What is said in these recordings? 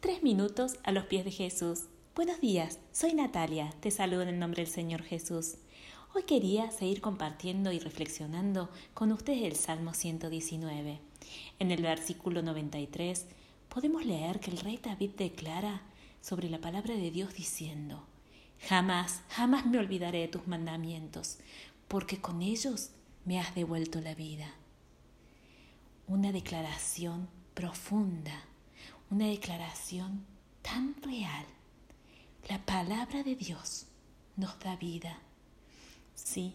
Tres minutos a los pies de Jesús. Buenos días, soy Natalia, te saludo en el nombre del Señor Jesús. Hoy quería seguir compartiendo y reflexionando con ustedes el Salmo 119. En el versículo 93 podemos leer que el rey David declara sobre la palabra de Dios diciendo, Jamás, jamás me olvidaré de tus mandamientos, porque con ellos me has devuelto la vida. Una declaración profunda una declaración tan real. La palabra de Dios nos da vida. Sí,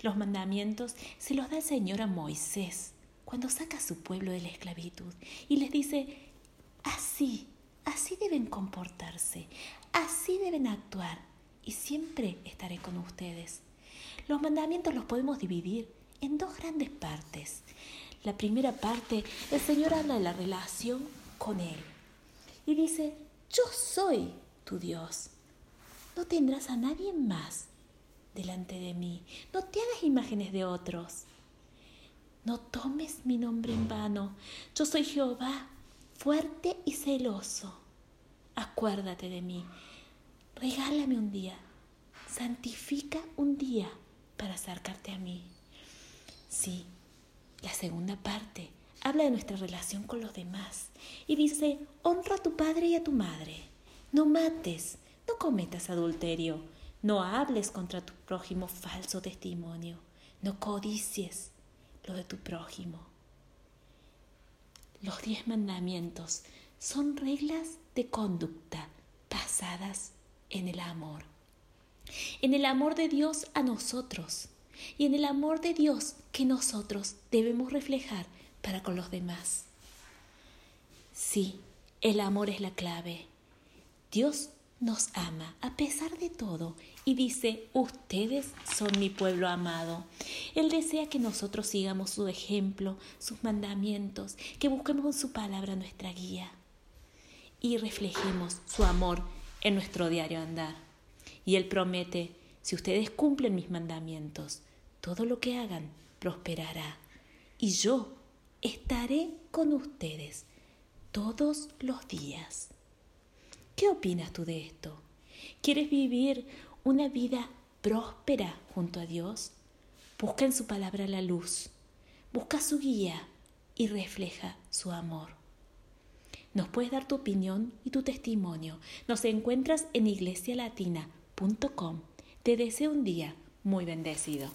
los mandamientos se los da el Señor a Moisés cuando saca a su pueblo de la esclavitud y les dice, así, así deben comportarse, así deben actuar y siempre estaré con ustedes. Los mandamientos los podemos dividir en dos grandes partes. La primera parte, el Señor habla de la relación con Él. Y dice, yo soy tu Dios. No tendrás a nadie más delante de mí. No te hagas imágenes de otros. No tomes mi nombre en vano. Yo soy Jehová, fuerte y celoso. Acuérdate de mí. Regálame un día. Santifica un día para acercarte a mí. Sí, la segunda parte habla de nuestra relación con los demás y dice, honra a tu padre y a tu madre. No mates, no cometas adulterio, no hables contra tu prójimo falso testimonio, no codicies lo de tu prójimo. Los diez mandamientos son reglas de conducta basadas en el amor. En el amor de Dios a nosotros y en el amor de Dios que nosotros debemos reflejar para con los demás. Sí, el amor es la clave. Dios nos ama a pesar de todo y dice, ustedes son mi pueblo amado. Él desea que nosotros sigamos su ejemplo, sus mandamientos, que busquemos en su palabra nuestra guía y reflejemos su amor en nuestro diario andar. Y Él promete, si ustedes cumplen mis mandamientos, todo lo que hagan prosperará. Y yo estaré con ustedes todos los días. ¿Qué opinas tú de esto? ¿Quieres vivir una vida próspera junto a Dios? Busca en su palabra la luz, busca su guía y refleja su amor. Nos puedes dar tu opinión y tu testimonio. Nos encuentras en iglesialatina.com. Te deseo un día muy bendecido.